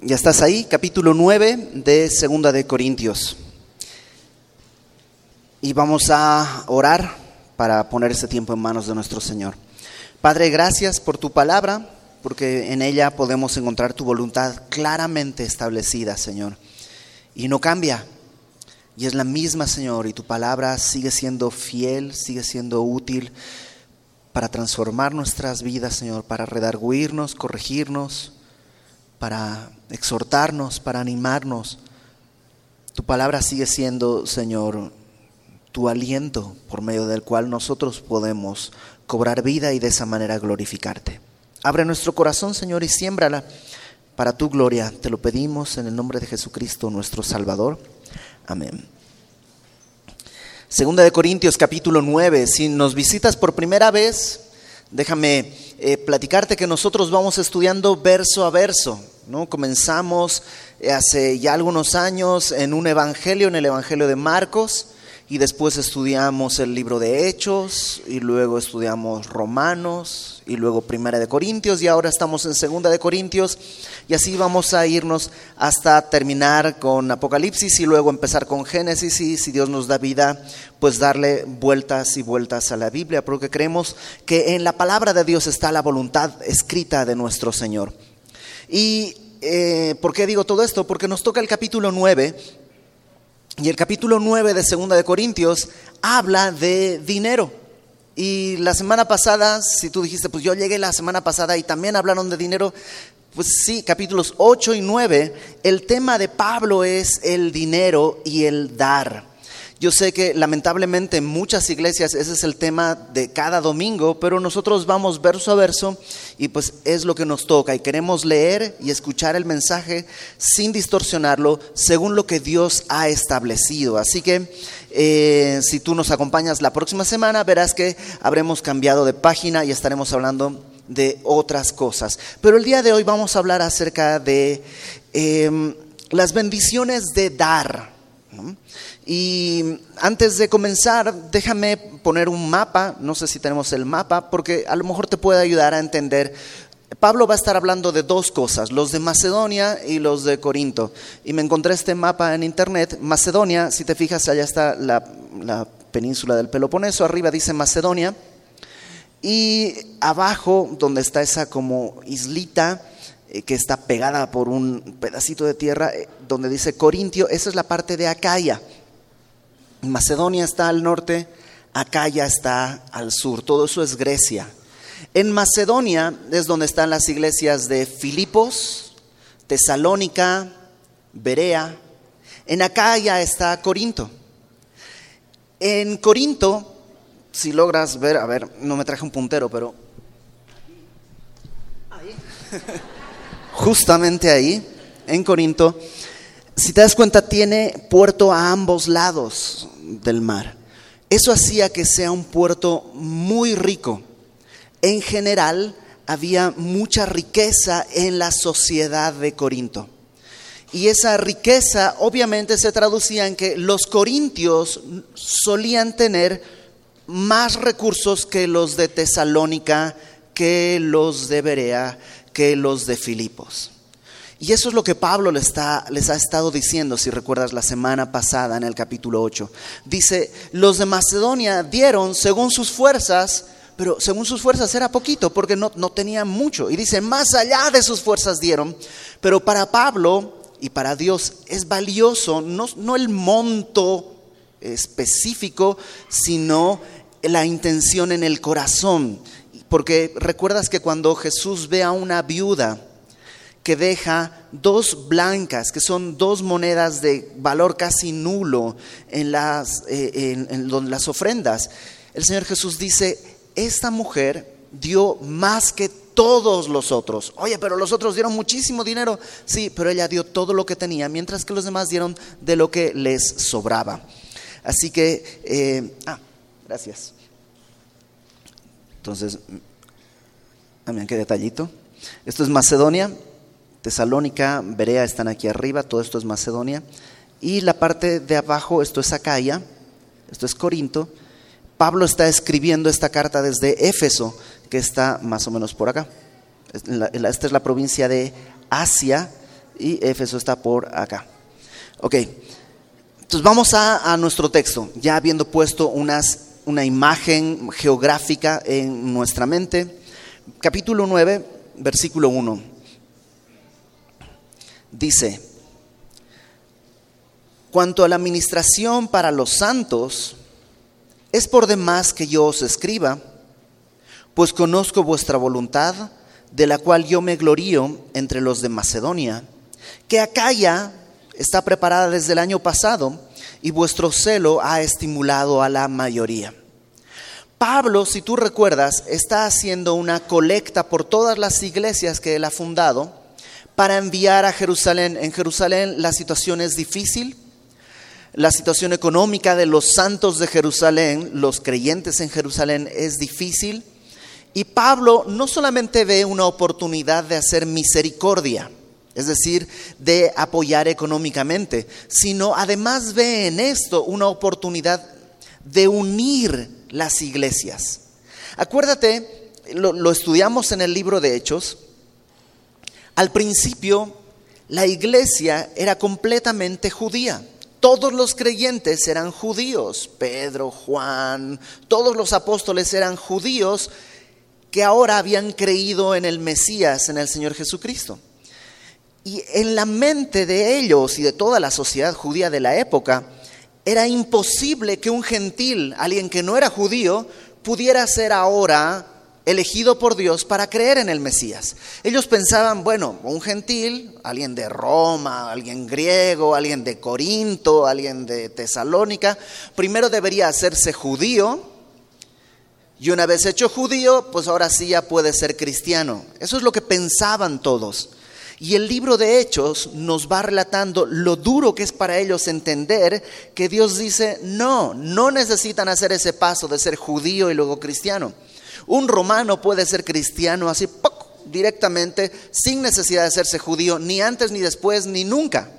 Ya estás ahí, capítulo 9 de Segunda de Corintios. Y vamos a orar para poner este tiempo en manos de nuestro Señor. Padre, gracias por tu palabra, porque en ella podemos encontrar tu voluntad claramente establecida, Señor. Y no cambia. Y es la misma, Señor, y tu palabra sigue siendo fiel, sigue siendo útil para transformar nuestras vidas, Señor, para redarguirnos, corregirnos para exhortarnos, para animarnos. Tu palabra sigue siendo, Señor, tu aliento por medio del cual nosotros podemos cobrar vida y de esa manera glorificarte. Abre nuestro corazón, Señor, y siémbrala para tu gloria. Te lo pedimos en el nombre de Jesucristo, nuestro Salvador. Amén. Segunda de Corintios capítulo 9. Si nos visitas por primera vez, déjame eh, platicarte que nosotros vamos estudiando verso a verso. ¿no? Comenzamos eh, hace ya algunos años en un evangelio, en el evangelio de Marcos, y después estudiamos el libro de Hechos, y luego estudiamos Romanos, y luego Primera de Corintios, y ahora estamos en Segunda de Corintios, y así vamos a irnos hasta terminar con Apocalipsis y luego empezar con Génesis, y si Dios nos da vida, pues darle vueltas y vueltas a la Biblia, porque creemos que en la palabra de Dios está la voluntad escrita de nuestro Señor. ¿Y eh, por qué digo todo esto? Porque nos toca el capítulo 9, y el capítulo 9 de Segunda de Corintios habla de dinero. Y la semana pasada, si tú dijiste, pues yo llegué la semana pasada y también hablaron de dinero, pues sí, capítulos 8 y 9, el tema de Pablo es el dinero y el dar. Yo sé que lamentablemente en muchas iglesias ese es el tema de cada domingo, pero nosotros vamos verso a verso y pues es lo que nos toca y queremos leer y escuchar el mensaje sin distorsionarlo según lo que Dios ha establecido. Así que eh, si tú nos acompañas la próxima semana verás que habremos cambiado de página y estaremos hablando de otras cosas. Pero el día de hoy vamos a hablar acerca de em, las bendiciones de dar. Y antes de comenzar, déjame poner un mapa, no sé si tenemos el mapa, porque a lo mejor te puede ayudar a entender. Pablo va a estar hablando de dos cosas, los de Macedonia y los de Corinto. Y me encontré este mapa en internet. Macedonia, si te fijas, allá está la, la península del Peloponeso, arriba dice Macedonia. Y abajo, donde está esa como islita, eh, que está pegada por un pedacito de tierra eh, donde dice Corintio, esa es la parte de Acaya. Macedonia está al norte, Acaya está al sur, todo eso es Grecia. En Macedonia es donde están las iglesias de Filipos, Tesalónica, Berea. En Acaya está Corinto. En Corinto, si logras ver, a ver, no me traje un puntero, pero ahí. justamente ahí, en Corinto, si te das cuenta, tiene puerto a ambos lados del mar. Eso hacía que sea un puerto muy rico. En general, había mucha riqueza en la sociedad de Corinto. Y esa riqueza obviamente se traducía en que los corintios solían tener más recursos que los de Tesalónica, que los de Berea, que los de Filipos. Y eso es lo que Pablo les, está, les ha estado diciendo, si recuerdas la semana pasada en el capítulo 8. Dice, los de Macedonia dieron según sus fuerzas, pero según sus fuerzas era poquito porque no, no tenían mucho. Y dice, más allá de sus fuerzas dieron, pero para Pablo y para Dios es valioso no, no el monto específico, sino la intención en el corazón. Porque recuerdas que cuando Jesús ve a una viuda que deja dos blancas, que son dos monedas de valor casi nulo en las, eh, en las ofrendas, el Señor Jesús dice, esta mujer dio más que todos los otros. Oye, pero los otros dieron muchísimo dinero. Sí, pero ella dio todo lo que tenía, mientras que los demás dieron de lo que les sobraba. Así que, eh, ah, gracias. Entonces, también qué detallito. Esto es Macedonia, Tesalónica, Berea están aquí arriba, todo esto es Macedonia. Y la parte de abajo, esto es Acaya, esto es Corinto. Pablo está escribiendo esta carta desde Éfeso, que está más o menos por acá. Esta es la provincia de Asia y Éfeso está por acá. Ok, entonces vamos a, nuestro texto, ya habiendo puesto una imagen geográfica en nuestra mente. Capítulo 9, versículo 1. Dice, cuanto a la administración para los santos, es por demás que yo os escriba, pues conozco vuestra voluntad, de la cual yo me glorío entre los de Macedonia, que Acaya está preparada desde el año pasado y vuestro celo ha estimulado a la mayoría. Pablo, si tú recuerdas, está haciendo una colecta por todas las iglesias que él ha fundado para enviar a Jerusalén. En Jerusalén la situación es difícil, la situación económica de los santos de Jerusalén, los creyentes en Jerusalén, es difícil. Y Pablo no solamente ve una oportunidad de hacer misericordia, es decir, de apoyar económicamente, sino además ve en esto una oportunidad de unir las iglesias. Acuérdate, lo, estudiamos en el libro de Hechos, al principio la iglesia era completamente judía. Todos los creyentes eran judíos, Pedro, Juan, todos los apóstoles eran judíos que ahora habían creído en el Mesías, en el Señor Jesucristo. Y en la mente de ellos y de toda la sociedad judía de la época, era imposible que un gentil, alguien que no era judío, pudiera ser ahora elegido por Dios para creer en el Mesías. Ellos pensaban, bueno, un gentil, alguien de Roma, alguien griego, alguien de Corinto, alguien de Tesalónica, primero debería hacerse judío y una vez hecho judío, pues ahora sí ya puede ser cristiano. Eso es lo que pensaban todos. Y el libro de Hechos nos va relatando lo duro que es para ellos entender que Dios dice, no, no necesitan hacer ese paso de ser judío y luego cristiano. Un romano puede ser cristiano así directamente sin necesidad de hacerse judío, ni antes, ni después, ni nunca.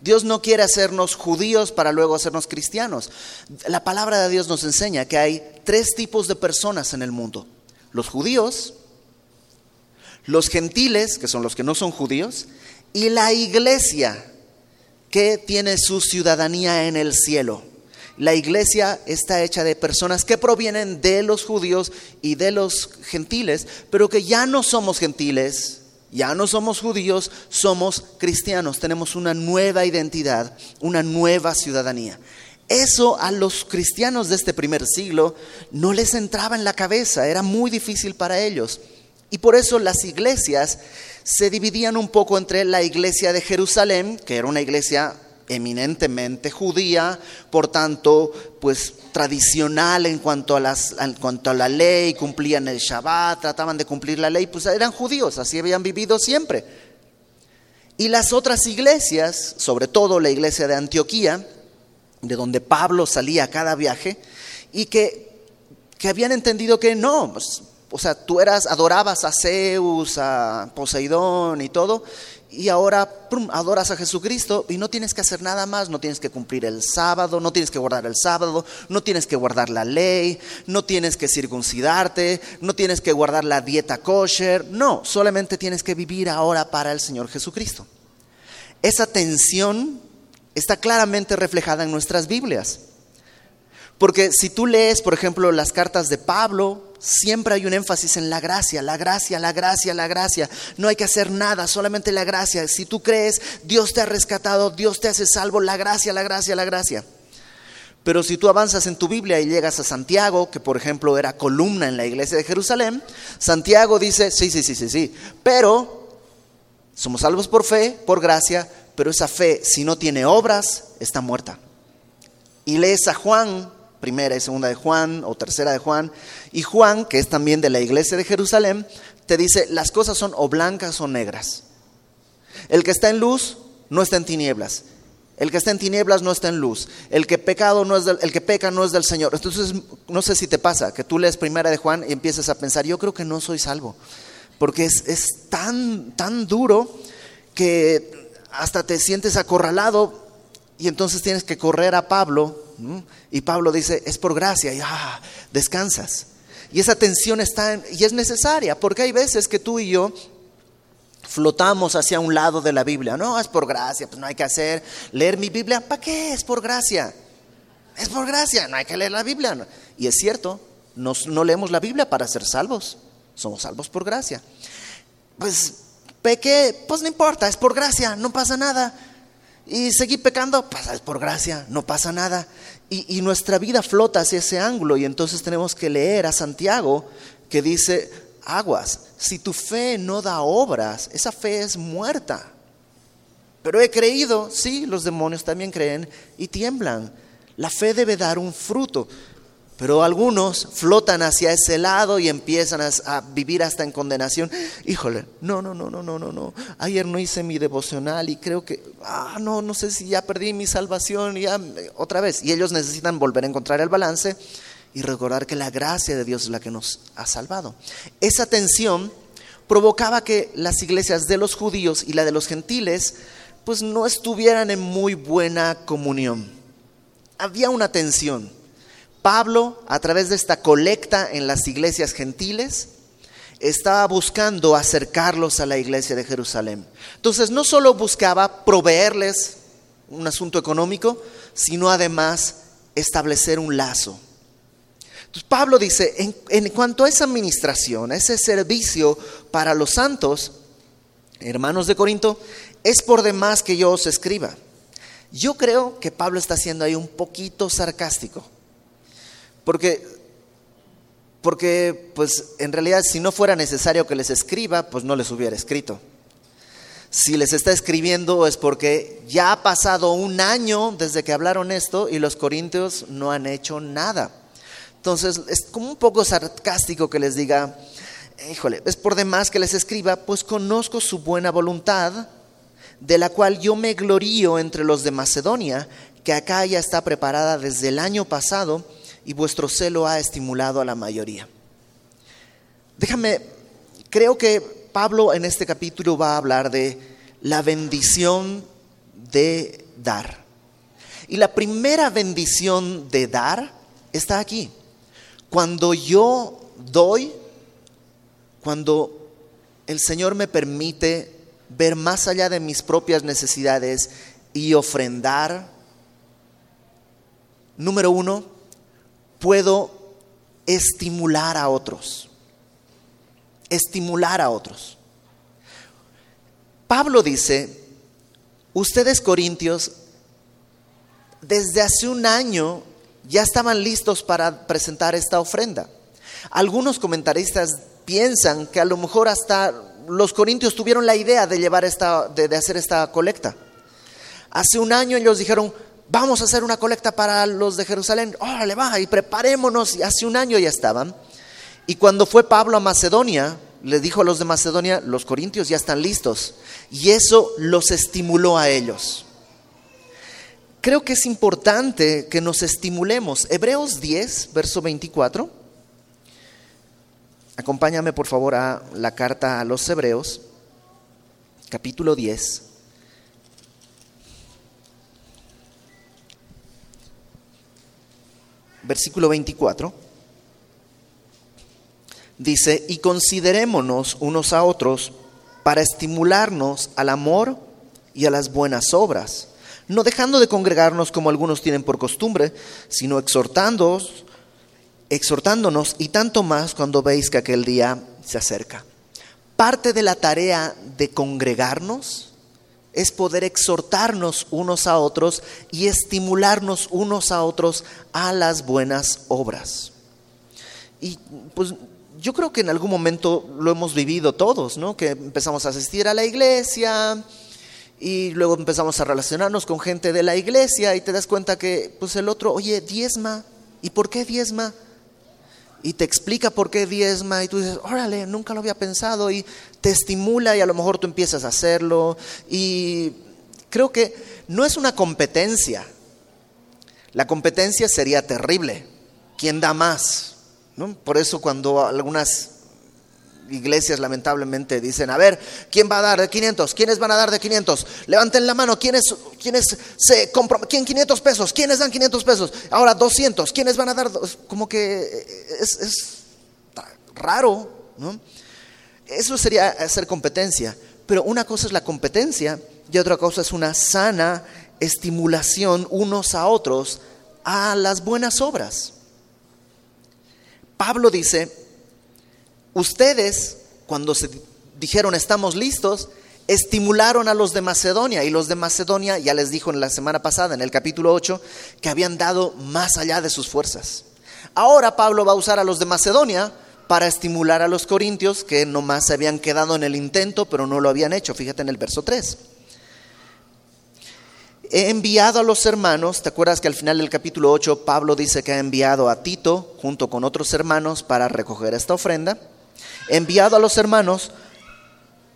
Dios no quiere hacernos judíos para luego hacernos cristianos. La palabra de Dios nos enseña que hay tres tipos de personas en el mundo. Los judíos, los gentiles, que son los que no son judíos, y la iglesia, que tiene su ciudadanía en el cielo. La iglesia está hecha de personas que provienen de los judíos y de los gentiles, pero que ya no somos gentiles, ya no somos judíos, somos cristianos, tenemos una nueva identidad, una nueva ciudadanía. Eso a los cristianos de este primer siglo no les entraba en la cabeza, era muy difícil para ellos. Y por eso las iglesias se dividían un poco entre la iglesia de Jerusalén, que era una iglesia eminentemente judía, por tanto, pues tradicional en cuanto a, las, en cuanto a la ley, cumplían el Shabbat, trataban de cumplir la ley, pues eran judíos, así habían vivido siempre. Y las otras iglesias, sobre todo la iglesia de Antioquía, de donde Pablo salía a cada viaje, y que, que habían entendido que no, pues, o sea, tú eras, adorabas a Zeus, a Poseidón y todo, y ahora adoras a Jesucristo y no tienes que hacer nada más, no tienes que cumplir el sábado, no tienes que guardar el sábado, no tienes que guardar la ley, no tienes que circuncidarte, no tienes que guardar la dieta kosher, no, solamente tienes que vivir ahora para el Señor Jesucristo. Esa tensión está claramente reflejada en nuestras Biblias. Porque si tú lees, por ejemplo, las cartas de Pablo, siempre hay un énfasis en la gracia, la gracia, la gracia, la gracia. No hay que hacer nada, solamente la gracia. Si tú crees, Dios te ha rescatado, Dios te hace salvo, la gracia, la gracia, la gracia. Pero si tú avanzas en tu Biblia y llegas a Santiago, que por ejemplo era columna en la iglesia de Jerusalén, Santiago dice, sí, sí, sí, sí, sí, pero somos salvos por fe, por gracia, pero esa fe, si no tiene obras, está muerta. Y lees a Juan primera y segunda de Juan o tercera de Juan. Y Juan, que es también de la iglesia de Jerusalén, te dice, las cosas son o blancas o negras. El que está en luz no está en tinieblas. El que está en tinieblas no está en luz. El que pecado no es el que peca no es del Señor. Entonces, no sé si te pasa que tú lees primera de Juan y empiezas a pensar, yo creo que no soy salvo. Porque es, es tan, tan duro que hasta te sientes acorralado y entonces tienes que correr a Pablo y Pablo dice, es por gracia, y ah, descansas. Y esa tensión está, y es necesaria, porque hay veces que tú y yo flotamos hacia un lado de la Biblia. No, es por gracia, pues no hay que hacer. Leer mi Biblia, ¿para qué? Es por gracia. Es por gracia, no hay que leer la Biblia. Y es cierto, no leemos la Biblia para ser salvos. Somos salvos por gracia. Pues pequé, pues no importa, es por gracia, no pasa nada. Y seguí pecando, pues es por gracia, no pasa nada. Y, y nuestra vida flota hacia ese ángulo y entonces tenemos que leer a Santiago que dice, aguas, si tu fe no da obras, esa fe es muerta. Pero he creído, sí, los demonios también creen y tiemblan. La fe debe dar un fruto. Pero algunos flotan hacia ese lado y empiezan a, vivir hasta en condenación. Híjole, no, no, no, no, no, no, no. Ayer no hice mi devocional y creo que, ah, no, no sé si ya perdí mi salvación y ya otra vez. Y ellos necesitan volver a encontrar el balance y recordar que la gracia de Dios es la que nos ha salvado. Esa tensión provocaba que las iglesias de los judíos y la de los gentiles pues no estuvieran en muy buena comunión. Había una tensión. Pablo, a través de esta colecta en las iglesias gentiles, estaba buscando acercarlos a la iglesia de Jerusalén. Entonces, no solo buscaba proveerles un asunto económico, sino además establecer un lazo. Pablo dice, en, en cuanto a esa administración, a ese servicio para los santos, hermanos de Corinto, es por demás que yo os escriba. Yo creo que Pablo está siendo ahí un poquito sarcástico. Porque, porque, pues, en realidad, si no fuera necesario que les escriba, pues no les hubiera escrito. Si les está escribiendo es porque ya ha pasado un año desde que hablaron esto y los corintios no han hecho nada. Entonces, es como un poco sarcástico que les diga, híjole, es por demás que les escriba, pues conozco su buena voluntad, de la cual yo me glorío entre los de Macedonia, que acá ya está preparada desde el año pasado y vuestro celo ha estimulado a la mayoría. Déjame, creo que Pablo en este capítulo va a hablar de la bendición de dar. Y la primera bendición de dar está aquí. Cuando yo doy, cuando el Señor me permite ver más allá de mis propias necesidades y ofrendar, número uno, puedo estimular a otros. Estimular a otros. Pablo dice, ustedes corintios, desde hace un año ya estaban listos para presentar esta ofrenda. Algunos comentaristas piensan que a lo mejor hasta los corintios tuvieron la idea de llevar esta, de, hacer esta colecta. Hace un año ellos dijeron, vamos a hacer una colecta para los de Jerusalén, órale, va, y preparémonos. Y hace un año ya estaban. Y cuando fue Pablo a Macedonia, le dijo a los de Macedonia, los corintios ya están listos. Y eso los estimuló a ellos. Creo que es importante que nos estimulemos. Hebreos 10, verso 24. Acompáñame por favor a la carta a los Hebreos, capítulo 10. Versículo 24, dice, y considerémonos unos a otros para estimularnos al amor y a las buenas obras, no dejando de congregarnos como algunos tienen por costumbre, sino exhortándonos, exhortándonos y tanto más cuando veis que aquel día se acerca. Parte de la tarea de congregarnos es poder exhortarnos unos a otros y estimularnos unos a otros a las buenas obras. Y pues yo creo que en algún momento lo hemos vivido todos, ¿no? Que empezamos a asistir a la iglesia y luego empezamos a relacionarnos con gente de la iglesia y te das cuenta que pues el otro, oye, diezma, ¿y por qué diezma? Y te explica por qué diezma y tú dices, órale, nunca lo había pensado y te estimula y a lo mejor tú empiezas a hacerlo y creo que no es una competencia. La competencia sería terrible. ¿Quién da más? Por eso cuando algunas iglesias lamentablemente dicen, a ver, ¿quién va a dar de 500? ¿Quiénes van a dar de 500? Levanten la mano, ¿quiénes, quiénes se? ¿Quién 500 pesos? ¿Quiénes dan 500 pesos? Ahora 200, ¿quiénes van a dar? Como que es, es raro, ¿no? Eso sería hacer competencia. Pero una cosa es la competencia y otra cosa es una sana estimulación unos a otros a las buenas obras. Pablo dice, ustedes cuando se dijeron estamos listos, estimularon a los de Macedonia y los de Macedonia ya les dijo en la semana pasada, en el capítulo 8, que habían dado más allá de sus fuerzas. Ahora Pablo va a usar a los de Macedonia para estimular a los corintios que nomás se habían quedado en el intento, pero no lo habían hecho. Fíjate en el verso 3. He enviado a los hermanos, ¿te acuerdas que al final del capítulo 8 Pablo dice que ha enviado a Tito junto con otros hermanos para recoger esta ofrenda? Enviado a los hermanos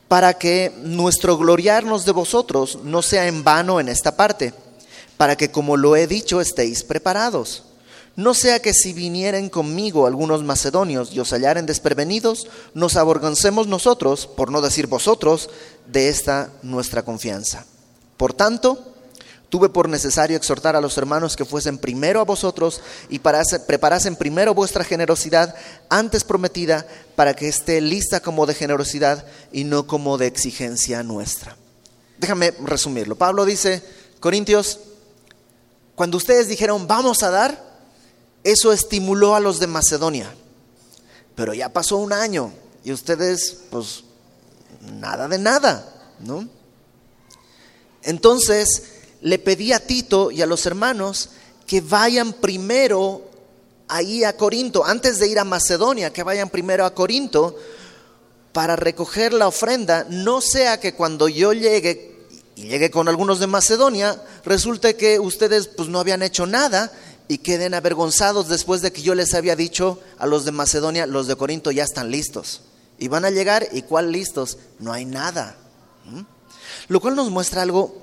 para que nuestro gloriarnos de vosotros no sea en vano en esta parte, para que como lo he dicho estéis preparados. No sea que si vinieren conmigo algunos macedonios y os hallaren desprevenidos, nos avergoncemos nosotros, por no decir vosotros, de esta nuestra confianza. Por tanto, Tuve por necesario exhortar a los hermanos que fuesen primero a vosotros y para preparasen primero vuestra generosidad antes prometida para que esté lista como de generosidad y no como de exigencia nuestra. Déjame resumirlo. Pablo dice, Corintios, cuando ustedes dijeron vamos a dar, eso estimuló a los de Macedonia. Pero ya pasó un año y ustedes, pues, nada de nada, ¿no? Entonces, le pedí a Tito y a los hermanos que vayan primero ahí a Corinto, antes de ir a Macedonia, que vayan primero a Corinto para recoger la ofrenda, no sea que cuando yo llegue y llegue con algunos de Macedonia, resulte que ustedes pues no habían hecho nada y queden avergonzados después de que yo les había dicho a los de Macedonia, los de Corinto ya están listos. Y van a llegar y cuál listos? No hay nada. Lo cual nos muestra algo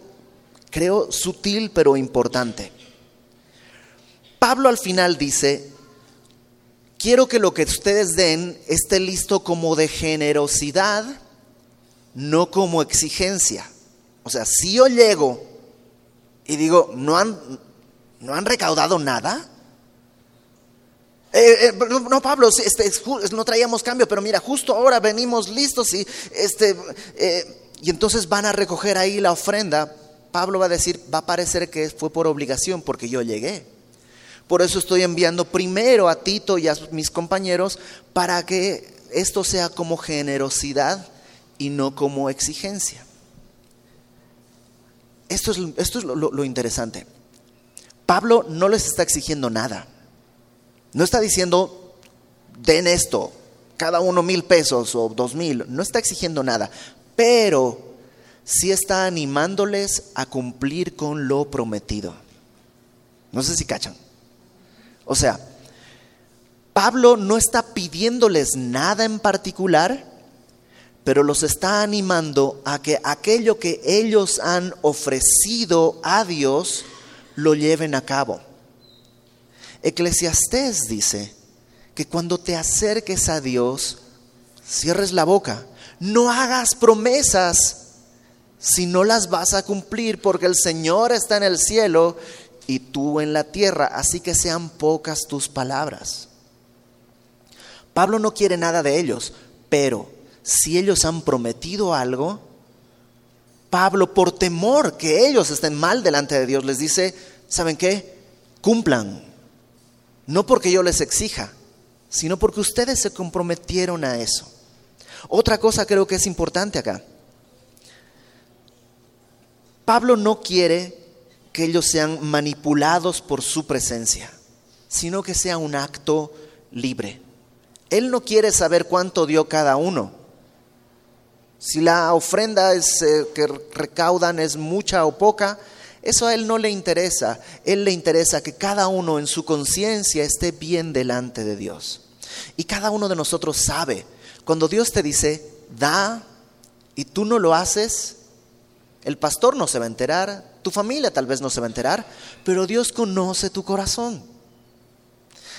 creo sutil pero importante. Pablo al final dice, quiero que lo que ustedes den esté listo como de generosidad, no como exigencia. O sea, si yo llego y digo, ¿no han, ¿no han recaudado nada? Eh, eh, no, Pablo, este, no traíamos cambio, pero mira, justo ahora venimos listos y, este, eh, y entonces van a recoger ahí la ofrenda. Pablo va a decir, va a parecer que fue por obligación porque yo llegué. Por eso estoy enviando primero a Tito y a mis compañeros para que esto sea como generosidad y no como exigencia. Esto es, esto es lo, lo interesante. Pablo no les está exigiendo nada. No está diciendo, den esto, cada uno mil pesos o dos mil. No está exigiendo nada. Pero sí está animándoles a cumplir con lo prometido. No sé si cachan. O sea, Pablo no está pidiéndoles nada en particular, pero los está animando a que aquello que ellos han ofrecido a Dios lo lleven a cabo. Eclesiastés dice que cuando te acerques a Dios, cierres la boca, no hagas promesas si no las vas a cumplir porque el Señor está en el cielo y tú en la tierra, así que sean pocas tus palabras. Pablo no quiere nada de ellos, pero si ellos han prometido algo, Pablo, por temor que ellos estén mal delante de Dios, les dice, ¿saben qué? Cumplan. No porque yo les exija, sino porque ustedes se comprometieron a eso. Otra cosa creo que es importante acá. Pablo no quiere que ellos sean manipulados por su presencia, sino que sea un acto libre. Él no quiere saber cuánto dio cada uno. Si la ofrenda eh, que recaudan es mucha o poca, eso a él no le interesa. Él le interesa que cada uno en su conciencia esté bien delante de Dios. Y cada uno de nosotros sabe, cuando Dios te dice, da, y tú no lo haces, el pastor no se va a enterar, tu familia tal vez no se va a enterar, pero Dios conoce tu corazón.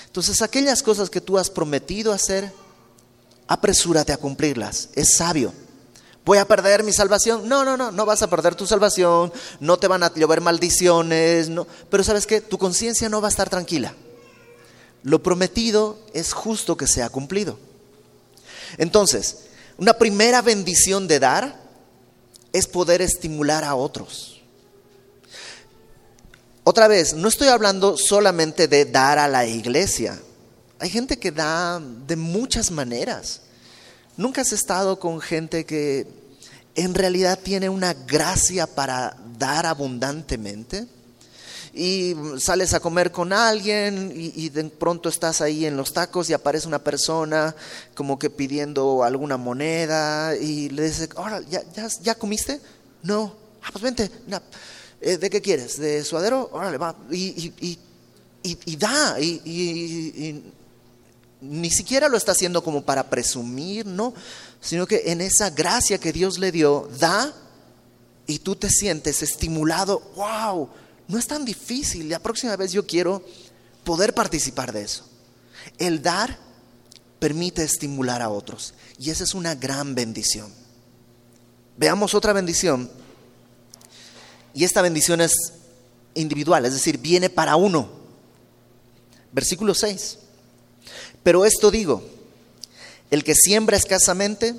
Entonces aquellas cosas que tú has prometido hacer, apresúrate a cumplirlas. Es sabio. ¿Voy a perder mi salvación? No, no, no, no vas a perder tu salvación, no te van a llover maldiciones, no. pero sabes que tu conciencia no va a estar tranquila. Lo prometido es justo que sea cumplido. Entonces, una primera bendición de dar es poder estimular a otros. Otra vez, no estoy hablando solamente de dar a la iglesia. Hay gente que da de muchas maneras. Nunca has estado con gente que en realidad tiene una gracia para dar abundantemente y sales a comer con alguien y, de pronto estás ahí en los tacos y aparece una persona como que pidiendo alguna moneda y le dice, ahora, ¿ya, ya, comiste? No, ah, pues vente, eh, ¿de qué quieres? ¿De suadero? Órale, va. Y, y, y da, y, ni siquiera lo está haciendo como para presumir, ¿no? Sino que en esa gracia que Dios le dio, da y tú te sientes estimulado, wow, no es tan difícil. La próxima vez yo quiero poder participar de eso. El dar permite estimular a otros y esa es una gran bendición. Veamos otra bendición. Y esta bendición es individual, es decir, viene para uno. Versículo 6. Pero esto digo, el que siembra escasamente,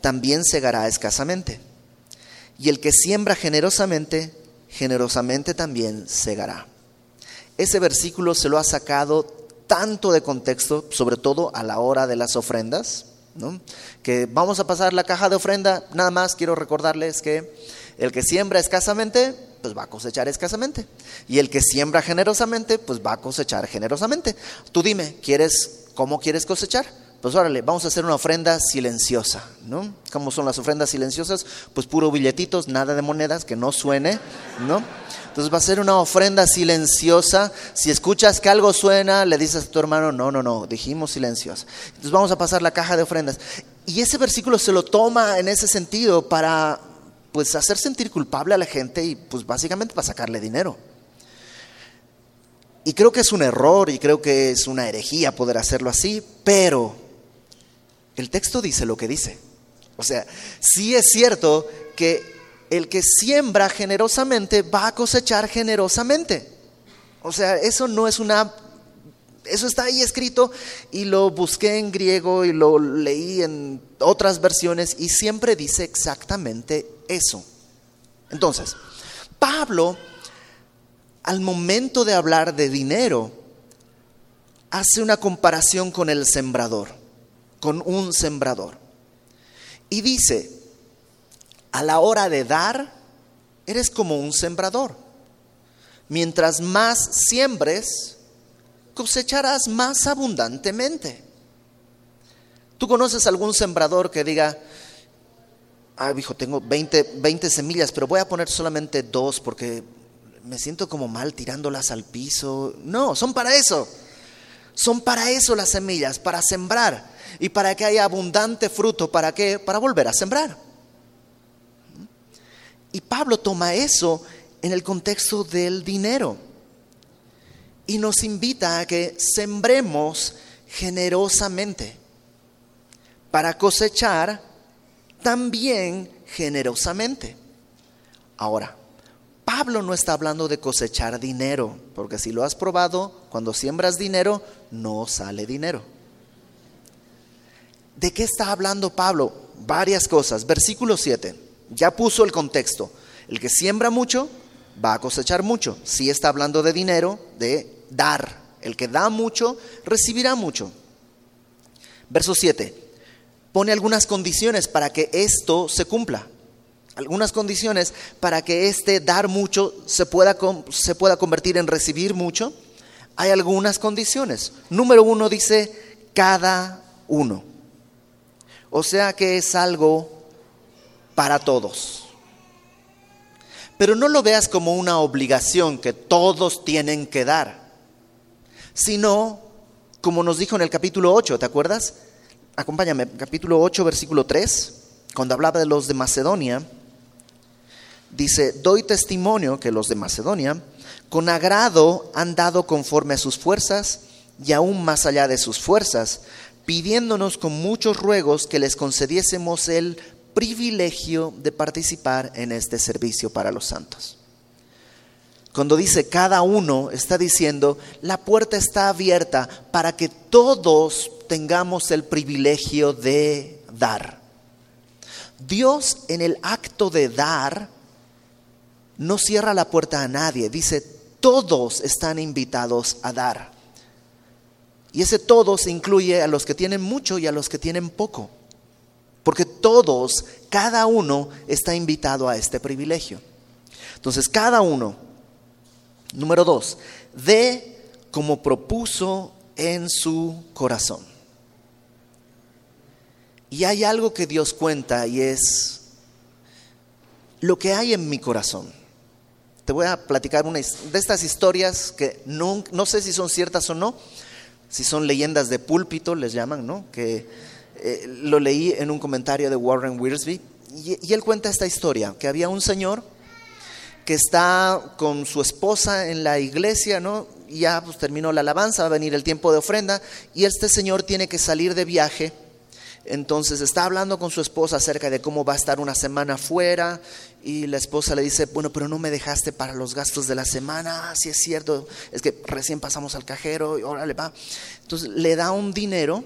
también segará escasamente. Y el que siembra generosamente, generosamente también segará. Ese versículo se lo ha sacado tanto de contexto, sobre todo a la hora de las ofrendas, que vamos a pasar la caja de ofrenda, nada más quiero recordarles que el que siembra escasamente, pues va a cosechar escasamente. Y el que siembra generosamente, pues va a cosechar generosamente. Tú dime, ¿quieres cómo quieres cosechar? Pues órale, vamos a hacer una ofrenda silenciosa, ¿no? ¿Cómo son las ofrendas silenciosas? Pues puro billetitos, nada de monedas, que no suene, ¿no? Entonces va a ser una ofrenda silenciosa. Si escuchas que algo suena, le dices a tu hermano, no, no, no, dijimos silenciosa. Entonces vamos a pasar la caja de ofrendas. Y ese versículo se lo toma en ese sentido para, pues, hacer sentir culpable a la gente y, pues, básicamente para sacarle dinero. Y creo que es un error y creo que es una herejía poder hacerlo así, pero el texto dice lo que dice. O sea, sí es cierto que el que siembra generosamente va a cosechar generosamente. O sea, eso no es una... Eso está ahí escrito y lo busqué en griego y lo leí en otras versiones y siempre dice exactamente eso. Entonces, Pablo, al momento de hablar de dinero, hace una comparación con el sembrador con un sembrador. Y dice, a la hora de dar, eres como un sembrador. Mientras más siembres, cosecharás más abundantemente. ¿Tú conoces algún sembrador que diga, ah, hijo, tengo 20, 20 semillas, pero voy a poner solamente dos porque me siento como mal tirándolas al piso? No, son para eso. Son para eso las semillas, para sembrar y para que haya abundante fruto. ¿Para qué? Para volver a sembrar. Y Pablo toma eso en el contexto del dinero y nos invita a que sembremos generosamente para cosechar también generosamente. Ahora, Pablo no está hablando de cosechar dinero, porque si lo has probado, cuando siembras dinero, no sale dinero. ¿De qué está hablando Pablo? Varias cosas. Versículo 7, ya puso el contexto. El que siembra mucho va a cosechar mucho. Si está hablando de dinero, de dar. El que da mucho, recibirá mucho. Verso 7, pone algunas condiciones para que esto se cumpla. Algunas condiciones para que este dar mucho se pueda, se pueda convertir en recibir mucho. Hay algunas condiciones. Número uno dice cada uno. O sea que es algo para todos. Pero no lo veas como una obligación que todos tienen que dar, sino como nos dijo en el capítulo 8, ¿te acuerdas? Acompáñame, capítulo 8, versículo 3, cuando hablaba de los de Macedonia, dice, doy testimonio que los de Macedonia con agrado han dado conforme a sus fuerzas y aún más allá de sus fuerzas, pidiéndonos con muchos ruegos que les concediésemos el privilegio de participar en este servicio para los santos. Cuando dice cada uno, está diciendo, la puerta está abierta para que todos tengamos el privilegio de dar. Dios en el acto de dar no cierra la puerta a nadie, dice, todos están invitados a dar. Y ese todos incluye a los que tienen mucho y a los que tienen poco. Porque todos, cada uno está invitado a este privilegio. Entonces, cada uno, número dos, dé como propuso en su corazón. Y hay algo que Dios cuenta y es lo que hay en mi corazón. Te voy a platicar una de estas historias que no, no sé si son ciertas o no, si son leyendas de púlpito, les llaman, ¿no? Que eh, lo leí en un comentario de Warren Wiersbe, y, él cuenta esta historia, que había un señor que está con su esposa en la iglesia, ¿no? ya pues, terminó la alabanza, va a venir el tiempo de ofrenda, y este señor tiene que salir de viaje. Entonces está hablando con su esposa acerca de cómo va a estar una semana fuera y la esposa le dice, bueno, pero no me dejaste para los gastos de la semana, ah, si es cierto, es que recién pasamos al cajero y órale va. Entonces le da un dinero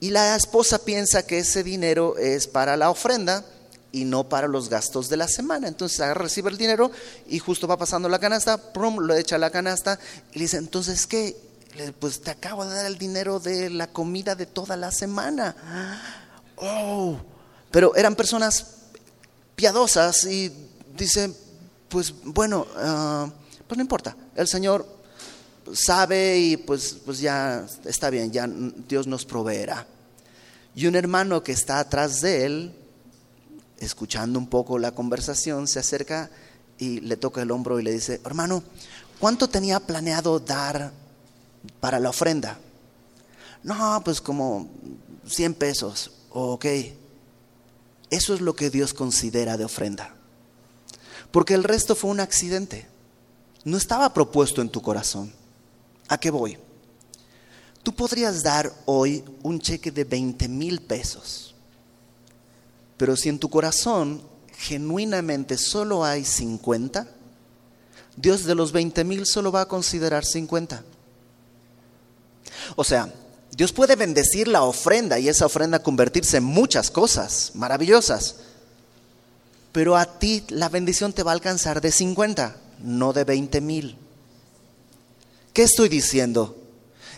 y la esposa piensa que ese dinero es para la ofrenda y no para los gastos de la semana. Entonces recibe el dinero y justo va pasando la canasta, prum, lo echa a la canasta y le dice, entonces ¿qué? Pues te acabo de dar el dinero de la comida de toda la semana. Oh, pero eran personas piadosas y dice, pues bueno, ah, pues no importa, el Señor sabe y pues, pues ya está bien, ya Dios nos proveerá. Y un hermano que está atrás de él, escuchando un poco la conversación, se acerca y le toca el hombro y le dice, hermano, ¿cuánto tenía planeado dar para la ofrenda? No, pues como 100 pesos. Ok, eso es lo que Dios considera de ofrenda. Porque el resto fue un accidente. No estaba propuesto en tu corazón. ¿A qué voy? Tú podrías dar hoy un cheque de 20 mil pesos, pero si en tu corazón genuinamente solo hay 50, Dios de los 20 mil solo va a considerar 50. O sea, Dios puede bendecir la ofrenda y esa ofrenda convertirse en muchas cosas maravillosas, pero a ti la bendición te va a alcanzar de 50, no de 20 mil. ¿Qué estoy diciendo?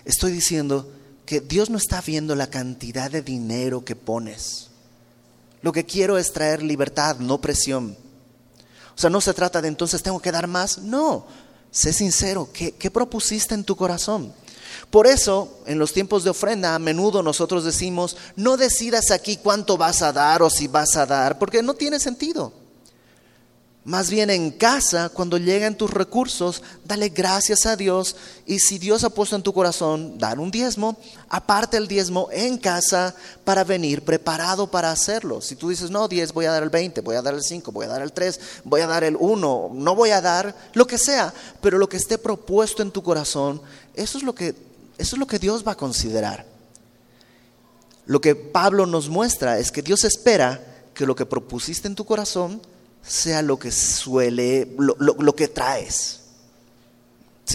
Estoy diciendo que Dios no está viendo la cantidad de dinero que pones. Lo que quiero es traer libertad, no presión. O sea, no se trata de entonces tengo que dar más. No, sé sincero, ¿qué, qué propusiste en tu corazón? Por eso, en los tiempos de ofrenda, a menudo nosotros decimos, no decidas aquí cuánto vas a dar o si vas a dar, porque no tiene sentido. Más bien en casa, cuando lleguen tus recursos, dale gracias a Dios y si Dios ha puesto en tu corazón dar un diezmo, aparte el diezmo en casa para venir preparado para hacerlo. Si tú dices, no, 10, voy a dar el 20, voy a dar el 5, voy a dar el 3, voy a dar el 1, no voy a dar lo que sea, pero lo que esté propuesto en tu corazón, eso es lo que, eso es lo que Dios va a considerar. Lo que Pablo nos muestra es que Dios espera que lo que propusiste en tu corazón, sea lo que suele, lo, que traes.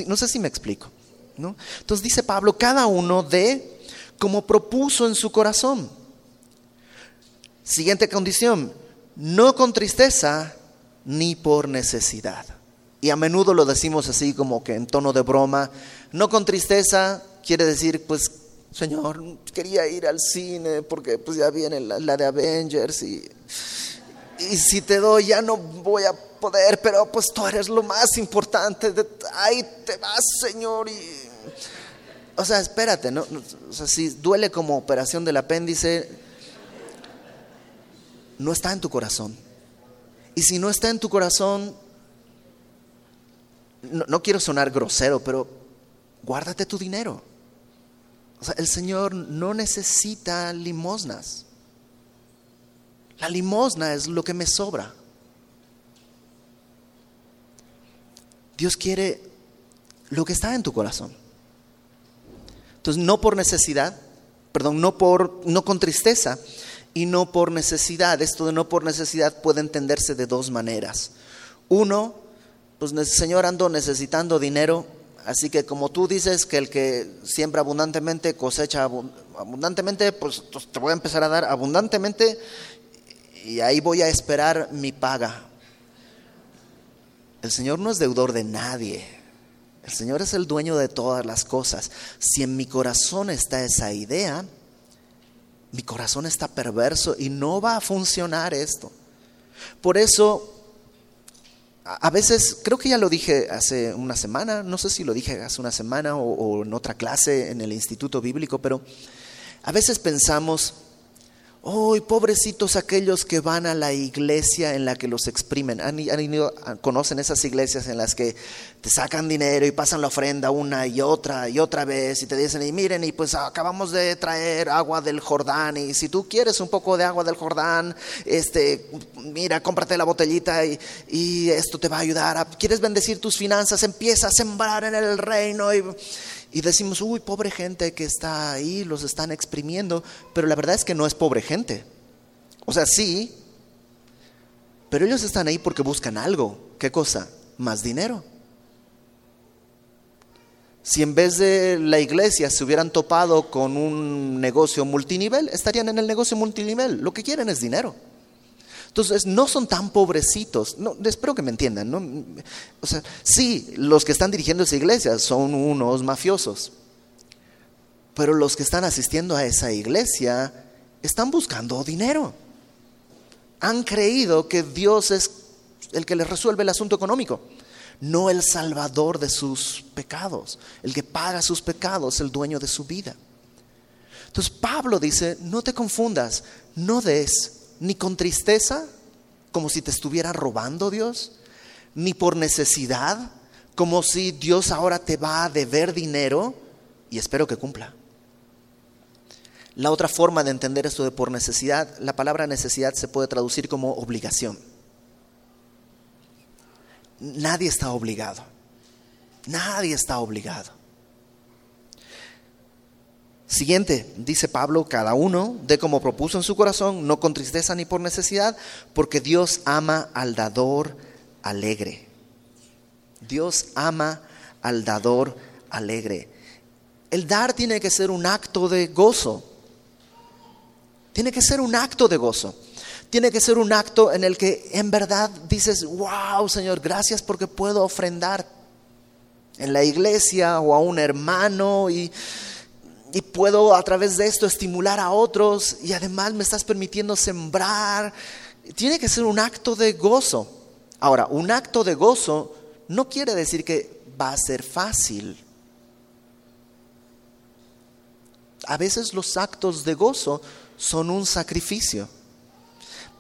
no sé si me explico. ¿no? Entonces dice Pablo, cada uno de como propuso en su corazón. Siguiente condición, no con tristeza ni por necesidad. Y a menudo lo decimos así como que en tono de broma, no con tristeza quiere decir pues Señor, quería ir al cine porque pues ya viene la, de Avengers y y si te doy ya no voy a poder, pero pues tú eres lo más importante. De, ahí te vas, Señor. O sea, espérate, ¿no? O sea, si duele como operación del apéndice, no está en tu corazón. Y si no está en tu corazón, no quiero sonar grosero, pero guárdate tu dinero. O sea, el Señor no necesita limosnas. La limosna es lo que me sobra. Dios quiere lo que está en tu corazón. Entonces, no por necesidad, perdón, no por no con tristeza y no por necesidad. Esto de no por necesidad puede entenderse de dos maneras. Uno, pues Señor ando necesitando dinero, así que como tú dices que el que siembra abundantemente cosecha abundantemente, pues te voy a empezar a dar abundantemente y ahí voy a esperar mi paga. El Señor no es deudor de nadie. El Señor es el dueño de todas las cosas. Si en mi corazón está esa idea, mi corazón está perverso y no va a funcionar esto. Por eso, a veces, creo que ya lo dije hace una semana, no sé si lo dije hace una semana o, en otra clase en el Instituto Bíblico, pero a veces pensamos, ¡Ay, pobrecitos aquellos que van a la iglesia en la que los exprimen! ¿Han, ¿Conocen esas iglesias en las que te sacan dinero y pasan la ofrenda una y otra y otra vez y te dicen, y miren, y pues acabamos de traer agua del Jordán y si tú quieres un poco de agua del Jordán, este, mira, cómprate la botellita y, esto te va a ayudar. ¿Quieres bendecir tus finanzas? Empieza a sembrar en el reino y y decimos, uy, pobre gente que está ahí, los están exprimiendo, pero la verdad es que no es pobre gente. O sea, sí, pero ellos están ahí porque buscan algo. ¿Qué cosa? Más dinero. Si en vez de la iglesia se hubieran topado con un negocio multinivel, estarían en el negocio multinivel. Lo que quieren es dinero. Entonces, no son tan pobrecitos. No, espero que me entiendan. O sea, sí, los que están dirigiendo esa iglesia son unos mafiosos. Pero los que están asistiendo a esa iglesia están buscando dinero. Han creído que Dios es el que les resuelve el asunto económico, no el salvador de sus pecados, el que paga sus pecados, el dueño de su vida. Entonces Pablo dice, no te confundas, no des ni con tristeza, como si te estuviera robando Dios, ni por necesidad, como si Dios ahora te va a deber dinero, y espero que cumpla. La otra forma de entender esto de por necesidad, la palabra necesidad se puede traducir como obligación. Nadie está obligado. Nadie está obligado. Siguiente, dice Pablo, cada uno de como propuso en su corazón, no con tristeza ni por necesidad, porque Dios ama al dador alegre. Dios ama al dador alegre. El dar tiene que ser un acto de gozo. Tiene que ser un acto de gozo. Tiene que ser un acto en el que en verdad dices, wow Señor, gracias porque puedo ofrendar en la iglesia o a un hermano y y puedo a través de esto estimular a otros y además me estás permitiendo sembrar. Tiene que ser un acto de gozo. Ahora, un acto de gozo no quiere decir que va a ser fácil. A veces los actos de gozo son un sacrificio.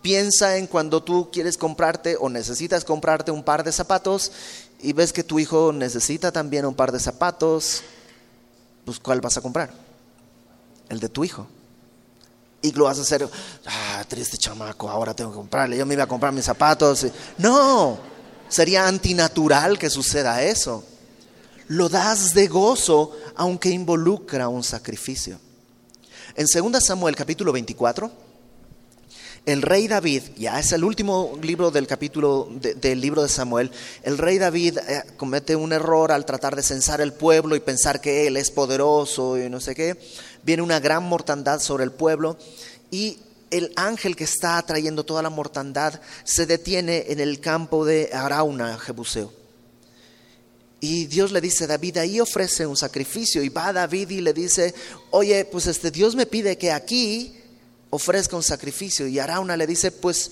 Piensa en cuando tú quieres comprarte o necesitas comprarte un par de zapatos y ves que tu hijo necesita también un par de zapatos, pues ¿cuál vas a comprar? El de tu hijo. Y lo vas a hacer, ah, triste chamaco, ahora tengo que comprarle, yo me iba a comprar mis zapatos. No, sería antinatural que suceda eso. Lo das de gozo, aunque involucra un sacrificio. En 2 Samuel capítulo 24, el rey David, ya es el último libro del capítulo del libro de Samuel, el rey David eh, comete un error al tratar de censar el pueblo y pensar que él es poderoso y no sé qué. Viene una gran mortandad sobre el pueblo y el ángel que está trayendo toda la mortandad se detiene en el campo de Arauna, Jebuseo. Y Dios le dice, David, ahí ofrece un sacrificio. Y va David y le dice, oye, pues este Dios me pide que aquí ofrezca un sacrificio. Y Arauna le dice, pues,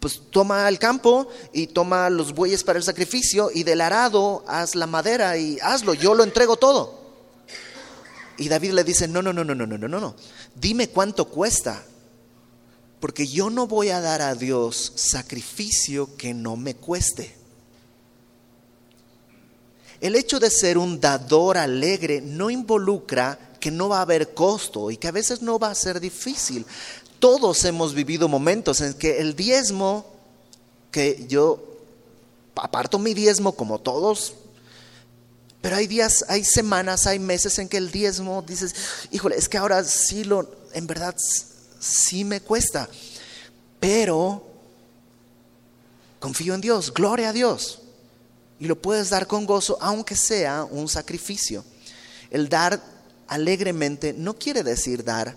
pues toma el campo y toma los bueyes para el sacrificio y del arado haz la madera y hazlo, yo lo entrego todo. Y David le dice, no, no, no, no, no, no, no, no, dime cuánto cuesta, porque yo no voy a dar a Dios sacrificio que no me cueste. El hecho de ser un dador alegre no involucra que no va a haber costo y que a veces no va a ser difícil. Todos hemos vivido momentos en que el diezmo, que yo aparto mi diezmo como todos, pero hay días, hay semanas, hay meses en que el diezmo dices, híjole, es que ahora sí lo, en verdad sí me cuesta, pero confío en Dios, gloria a Dios. Y lo puedes dar con gozo, aunque sea un sacrificio. El dar alegremente no quiere decir dar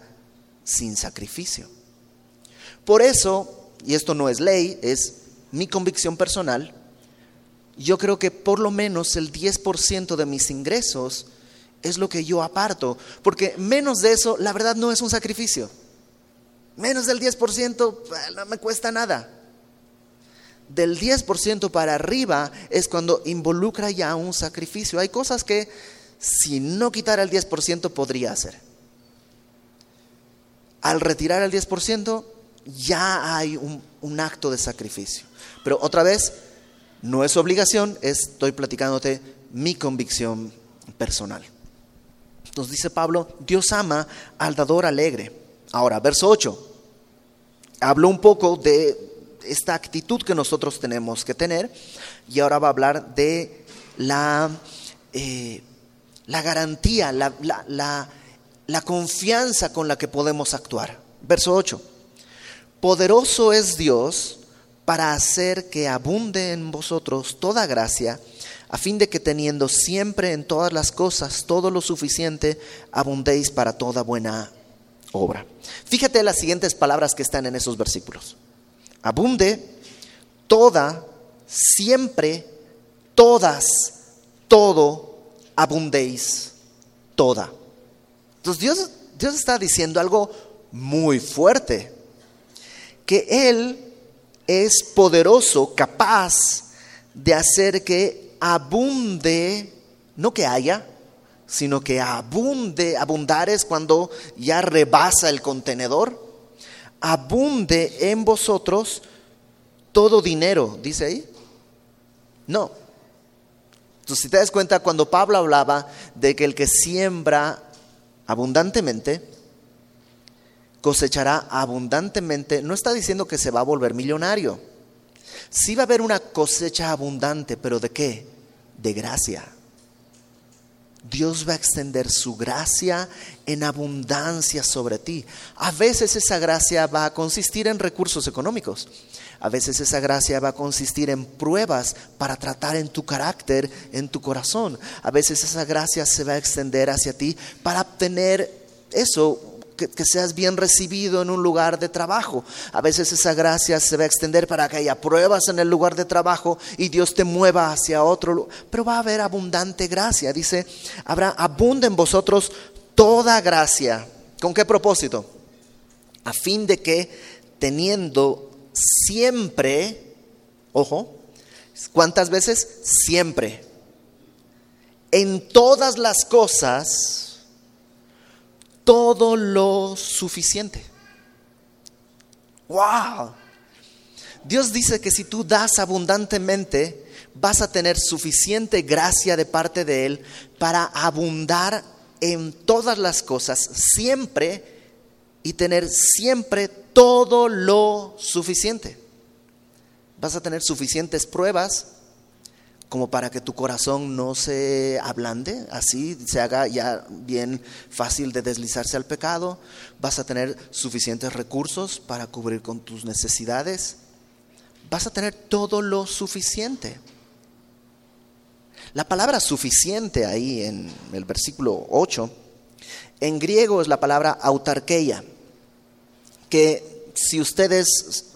sin sacrificio. Por eso y esto no es ley, es mi convicción personal, yo creo que por lo menos el 10% de mis ingresos es lo que yo aparto, porque menos de eso, la verdad, no es un sacrificio. Menos del 10% eh, no me cuesta nada. Del 10% para arriba es cuando involucra ya un sacrificio. Hay cosas que si no quitara el 10% podría hacer. Al retirar el 10% ya hay un, un acto de sacrificio. Pero otra vez, no es obligación, estoy platicándote mi convicción personal. Nos dice Pablo, Dios ama al dador alegre. Ahora, verso 8. Habló un poco de esta actitud que nosotros tenemos que tener y ahora va a hablar de la, eh, la garantía, la, la, la confianza con la que podemos actuar. Verso 8. Poderoso es Dios para hacer que abunde en vosotros toda gracia, a fin de que teniendo siempre en todas las cosas todo lo suficiente, abundéis para toda buena obra. Fíjate las siguientes palabras que están en esos versículos. Abunde, toda, siempre, todas, todo, abundéis, toda. Entonces Dios, Dios está diciendo algo muy fuerte, que Él es poderoso, capaz de hacer que abunde, no que haya, sino que abunde, abundar es cuando ya rebasa el contenedor, abunde en vosotros todo dinero, dice ahí. No. Entonces, si te das cuenta, cuando Pablo hablaba de que el que siembra abundantemente, cosechará abundantemente, no está diciendo que se va a volver millonario. Sí va a haber una cosecha abundante, pero ¿de qué? De gracia. Dios va a extender su gracia en abundancia sobre ti. A veces esa gracia va a consistir en recursos económicos. A veces esa gracia va a consistir en pruebas para tratar en tu carácter, en tu corazón. A veces esa gracia se va a extender hacia ti para obtener eso, que, seas bien recibido en un lugar de trabajo. A veces esa gracia se va a extender para que haya pruebas en el lugar de trabajo y Dios te mueva hacia otro lugar. Pero va a haber abundante gracia. Dice, habrá abunda en vosotros toda gracia. ¿Con qué propósito? A fin de que teniendo siempre, ojo, ¿cuántas veces? Siempre. En todas las cosas todo lo suficiente. ¡Wow! Dios dice que si tú das abundantemente, vas a tener suficiente gracia de parte de Él para abundar en todas las cosas, siempre, y tener siempre todo lo suficiente. Vas a tener suficientes pruebas como para que tu corazón no se ablande, así se haga ya bien fácil de deslizarse al pecado, vas a tener suficientes recursos para cubrir con tus necesidades, vas a tener todo lo suficiente. La palabra suficiente ahí en el versículo 8, en griego es la palabra autarqueia, que si ustedes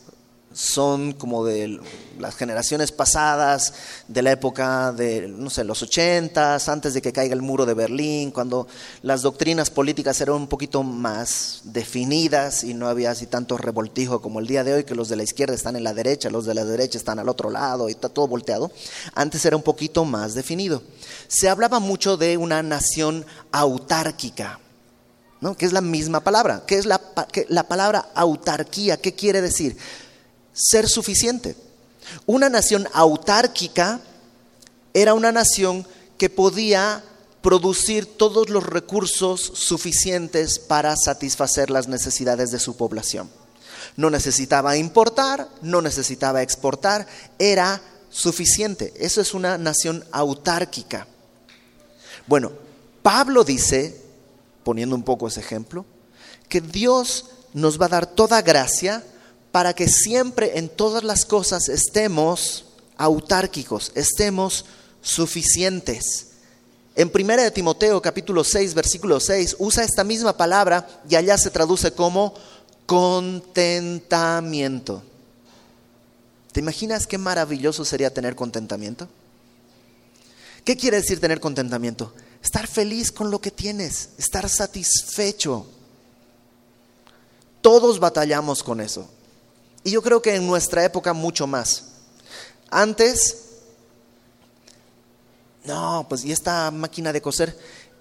son como de las generaciones pasadas, de la época de, no sé, los ochentas, antes de que caiga el muro de Berlín, cuando las doctrinas políticas eran un poquito más definidas y no había así tanto revoltijo como el día de hoy, que los de la izquierda están en la derecha, los de la derecha están al otro lado y está todo volteado. Antes era un poquito más definido. Se hablaba mucho de una nación autárquica, ¿no? que es la misma palabra. ¿Qué es la, la palabra autarquía? ¿Qué quiere decir? Ser suficiente. Una nación autárquica era una nación que podía producir todos los recursos suficientes para satisfacer las necesidades de su población. No necesitaba importar, no necesitaba exportar, era suficiente. Eso es una nación autárquica. Bueno, Pablo dice, poniendo un poco ese ejemplo, que Dios nos va a dar toda gracia para que siempre en todas las cosas estemos autárquicos, estemos suficientes. En 1 de Timoteo capítulo 6 versículo 6 usa esta misma palabra y allá se traduce como contentamiento. ¿Te imaginas qué maravilloso sería tener contentamiento? ¿Qué quiere decir tener contentamiento? Estar feliz con lo que tienes, estar satisfecho. Todos batallamos con eso. Y yo creo que en nuestra época mucho más. Antes, no, pues y esta máquina de coser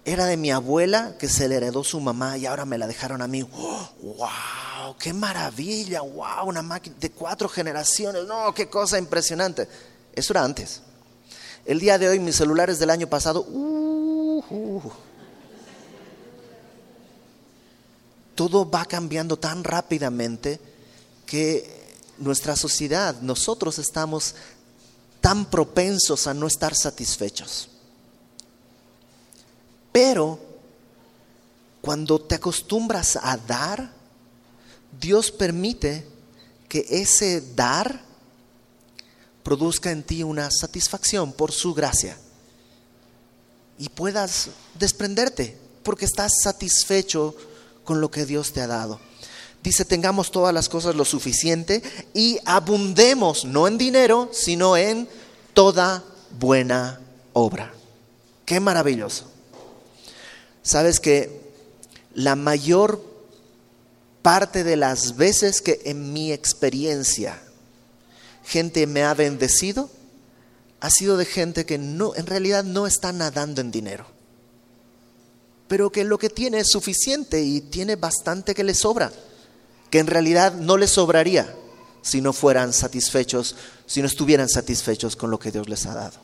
era de mi abuela que se le heredó su mamá y ahora me la dejaron a mí. ¡Wow! ¡Qué maravilla! ¡Wow! Una máquina de cuatro generaciones. No, qué cosa impresionante. Eso era antes. El día de hoy mis celulares del año pasado. Uh. todo va cambiando tan rápidamente que nuestra sociedad, nosotros estamos tan propensos a no estar satisfechos. Pero cuando te acostumbras a dar, Dios permite que ese dar produzca en ti una satisfacción por su gracia y puedas desprenderte porque estás satisfecho con lo que Dios te ha dado. Dice, tengamos todas las cosas lo suficiente y abundemos, no en dinero, sino en toda buena obra. Qué maravilloso. Sabes que la mayor parte de las veces que en mi experiencia gente me ha bendecido, ha sido de gente que no, en realidad no está nadando en dinero pero que lo que tiene es suficiente y tiene bastante que le sobra, que en realidad no les sobraría si no fueran satisfechos, si no estuvieran satisfechos con lo que Dios les ha dado.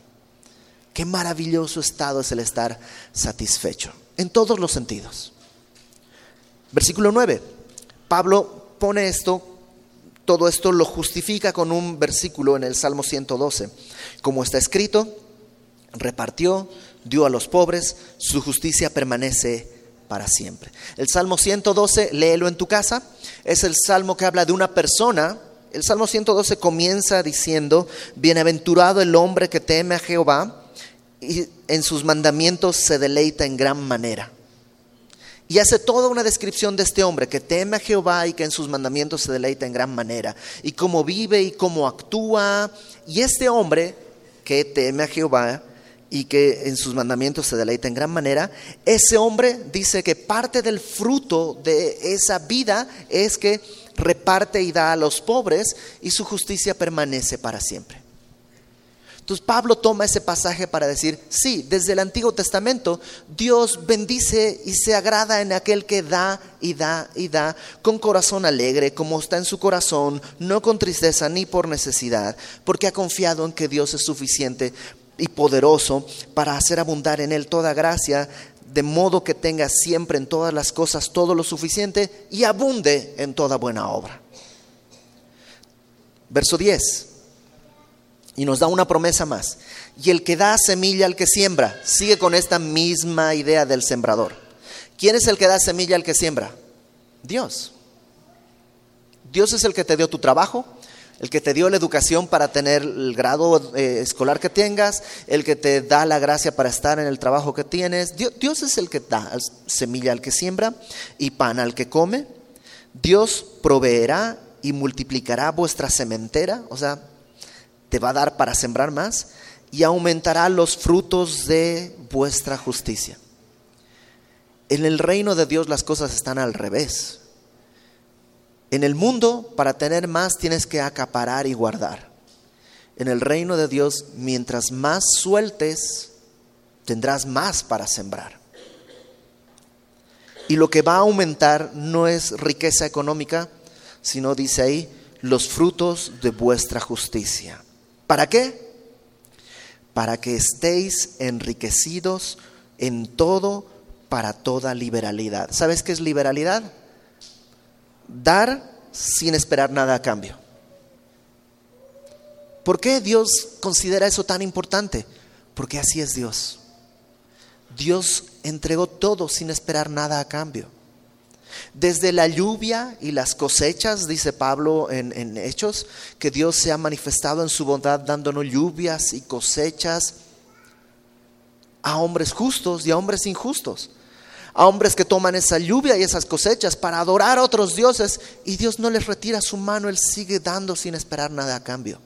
Qué maravilloso estado es el estar satisfecho, en todos los sentidos. Versículo 9. Pablo pone esto, todo esto lo justifica con un versículo en el Salmo 112. Como está escrito, repartió, dio a los pobres, su justicia permanece para siempre. El Salmo 112, léelo en tu casa, es el salmo que habla de una persona. El Salmo 112 comienza diciendo, bienaventurado el hombre que teme a Jehová y en sus mandamientos se deleita en gran manera. Y hace toda una descripción de este hombre que teme a Jehová y que en sus mandamientos se deleita en gran manera. Y cómo vive y cómo actúa. Y este hombre que teme a Jehová y que en sus mandamientos se deleita en gran manera, ese hombre dice que parte del fruto de esa vida es que reparte y da a los pobres y su justicia permanece para siempre. Entonces Pablo toma ese pasaje para decir, sí, desde el Antiguo Testamento Dios bendice y se agrada en aquel que da y da y da con corazón alegre, como está en su corazón, no con tristeza ni por necesidad, porque ha confiado en que Dios es suficiente y poderoso para hacer abundar en él toda gracia, de modo que tenga siempre en todas las cosas todo lo suficiente y abunde en toda buena obra. Verso 10. Y nos da una promesa más. Y el que da semilla al que siembra, sigue con esta misma idea del sembrador. ¿Quién es el que da semilla al que siembra? Dios. Dios es el que te dio tu trabajo, el que te dio la educación para tener el grado eh, escolar que tengas, el que te da la gracia para estar en el trabajo que tienes. Dios, Dios, es el que da semilla al que siembra y pan al que come. Dios proveerá y multiplicará vuestra sementera, o sea, te va a dar para sembrar más y aumentará los frutos de vuestra justicia. En el reino de Dios las cosas están al revés. En el mundo, para tener más, tienes que acaparar y guardar. En el reino de Dios, mientras más sueltes, tendrás más para sembrar. Y lo que va a aumentar no es riqueza económica, sino, dice ahí, los frutos de vuestra justicia. ¿Para qué? Para que estéis enriquecidos en todo para toda liberalidad. ¿Sabes qué es liberalidad? Dar sin esperar nada a cambio. ¿Por qué Dios considera eso tan importante? Porque así es Dios. Dios entregó todo sin esperar nada a cambio. Desde la lluvia y las cosechas, dice Pablo en, en, Hechos, que Dios se ha manifestado en su bondad dándonos lluvias y cosechas a hombres justos y a hombres injustos a hombres que toman esa lluvia y esas cosechas para adorar a otros dioses y Dios no les retira su mano, Él sigue dando sin esperar nada a cambio.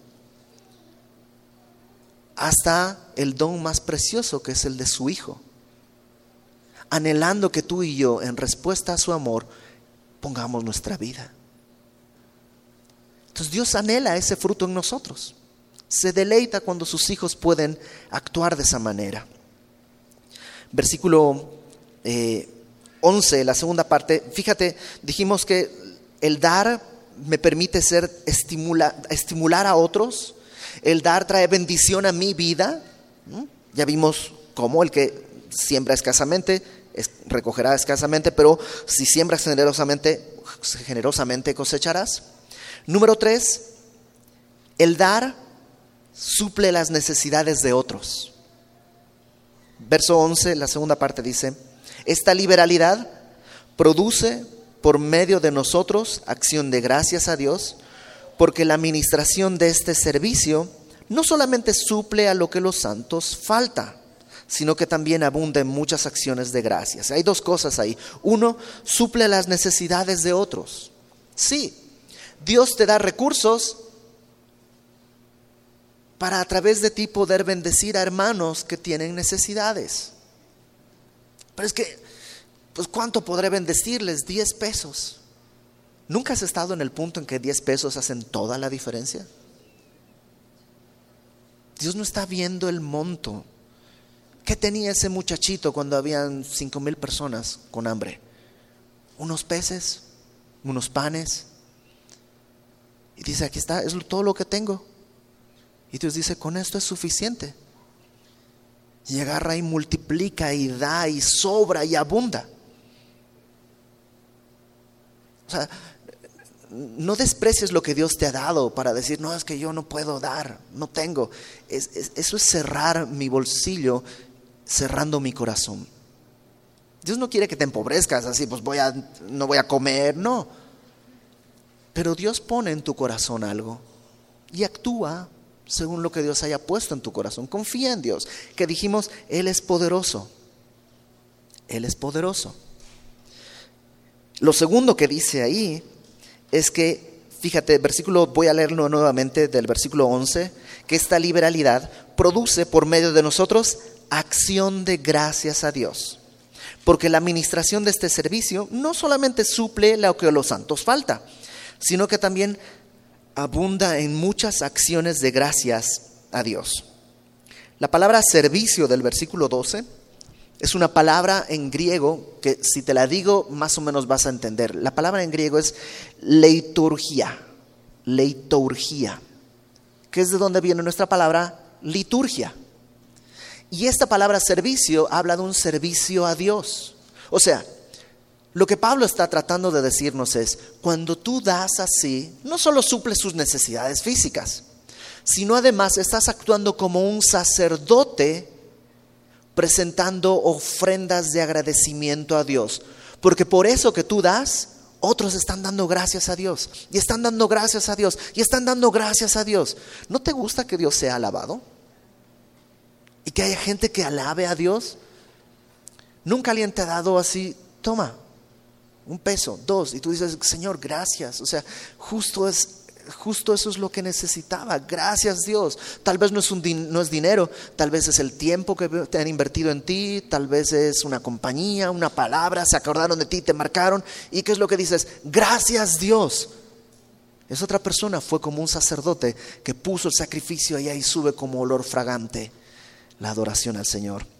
hasta el don más precioso que es el de su Hijo, anhelando que tú y yo, en respuesta a su amor, pongamos nuestra vida. Entonces Dios anhela ese fruto en nosotros. Se deleita cuando sus hijos pueden actuar de esa manera. Versículo 11, eh, la segunda parte. Fíjate, dijimos que el dar me permite ser estimular a otros. El dar trae bendición a mi vida. Ya vimos cómo el que siembra escasamente recogerá escasamente, pero si siembras generosamente, generosamente cosecharás. Número tres, el dar suple las necesidades de otros. Verso 11, la segunda parte dice, esta liberalidad produce por medio de nosotros acción de gracias a Dios, porque la administración de este servicio no solamente suple a lo que los santos falta, sino que también abunda en muchas acciones de gracias. Hay dos cosas ahí. Uno, suple las necesidades de otros. Sí, Dios te da recursos para a través de ti poder bendecir a hermanos que tienen necesidades. Pero es que, pues ¿cuánto podré bendecirles? Diez pesos. ¿Nunca has estado en el punto en que diez pesos hacen toda la diferencia? Dios no está viendo el monto. ¿Qué tenía ese muchachito cuando habían cinco mil personas con hambre? Unos peces, unos panes, y dice, aquí está, es todo lo que tengo. Y Dios dice, con esto es suficiente. Y agarra y multiplica y da y sobra y abunda. O sea, no desprecies lo que Dios te ha dado para decir, no, es que yo no puedo dar, no tengo. eso es cerrar mi bolsillo, cerrando mi corazón. Dios no quiere que te empobrezcas así, pues voy a, no voy a comer, no. Pero Dios pone en tu corazón algo y actúa según lo que Dios haya puesto en tu corazón. Confía en Dios, que dijimos, Él es poderoso. Él es poderoso. Lo segundo que dice ahí es que, fíjate, versículo, voy a leerlo nuevamente del versículo 11, que esta liberalidad produce por medio de nosotros acción de gracias a Dios. Porque la administración de este servicio no solamente suple lo que a los santos falta, sino que también abunda en muchas acciones de gracias a Dios. La palabra servicio del versículo 12 es una palabra en griego que si te la digo más o menos vas a entender. La palabra en griego es leiturgia, leiturgia, que es de donde viene nuestra palabra liturgia. Y esta palabra servicio habla de un servicio a Dios. O sea, lo que Pablo está tratando de decirnos es, cuando tú das así, no solo suples sus necesidades físicas, sino además estás actuando como un sacerdote presentando ofrendas de agradecimiento a Dios. Porque por eso que tú das, otros están dando gracias a Dios. Y están dando gracias a Dios. Y están dando gracias a Dios. ¿No te gusta que Dios sea alabado? Y que haya gente que alabe a Dios. Nunca alguien te ha dado así, toma, un peso, dos, y tú dices, Señor, gracias. O sea, justo es justo eso es lo que necesitaba. Gracias Dios. Tal vez no es, un no es dinero, tal vez es el tiempo que te han invertido en ti, tal vez es una compañía, una palabra, se acordaron de ti, te marcaron. ¿Y qué es lo que dices? Gracias Dios. Es otra persona, fue como un sacerdote que puso el sacrificio y ahí sube como olor fragante la adoración al Señor.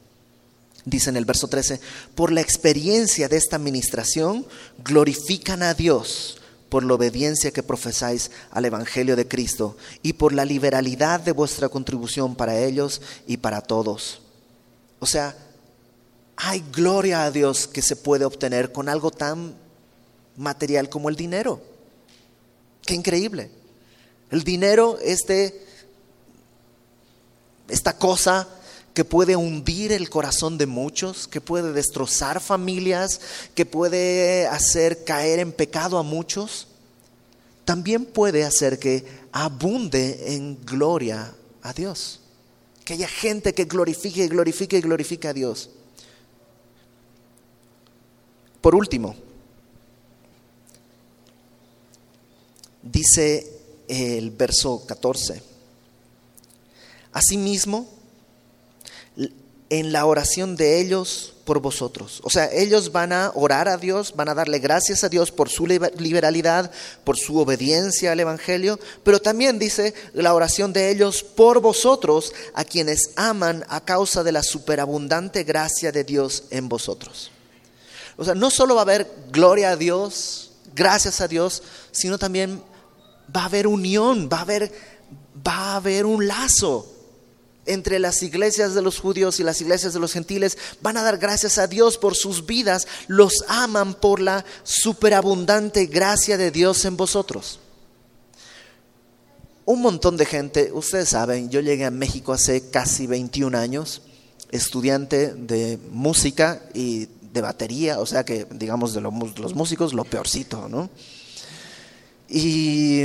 Dice en el verso 13, por la experiencia de esta administración, glorifican a Dios por la obediencia que profesáis al Evangelio de Cristo y por la liberalidad de vuestra contribución para ellos y para todos. O sea, hay gloria a Dios que se puede obtener con algo tan material como el dinero. Qué increíble. El dinero, este, esta cosa que puede hundir el corazón de muchos, que puede destrozar familias, que puede hacer caer en pecado a muchos, también puede hacer que abunde en gloria a Dios. Que haya gente que glorifique glorifique y glorifique a Dios. Por último, dice el verso 14 Asimismo, en la oración de ellos por vosotros. O sea, ellos van a orar a Dios, van a darle gracias a Dios por su liberalidad, por su obediencia al Evangelio, pero también dice la oración de ellos por vosotros, a quienes aman a causa de la superabundante gracia de Dios en vosotros. O sea, no solo va a haber gloria a Dios, gracias a Dios, sino también va a haber unión, va a haber, va a haber un lazo entre las iglesias de los judíos y las iglesias de los gentiles, van a dar gracias a Dios por sus vidas, los aman por la superabundante gracia de Dios en vosotros. Un montón de gente, ustedes saben, yo llegué a México hace casi 21 años, estudiante de música y de batería, o sea que digamos de los músicos lo peorcito, ¿no? Y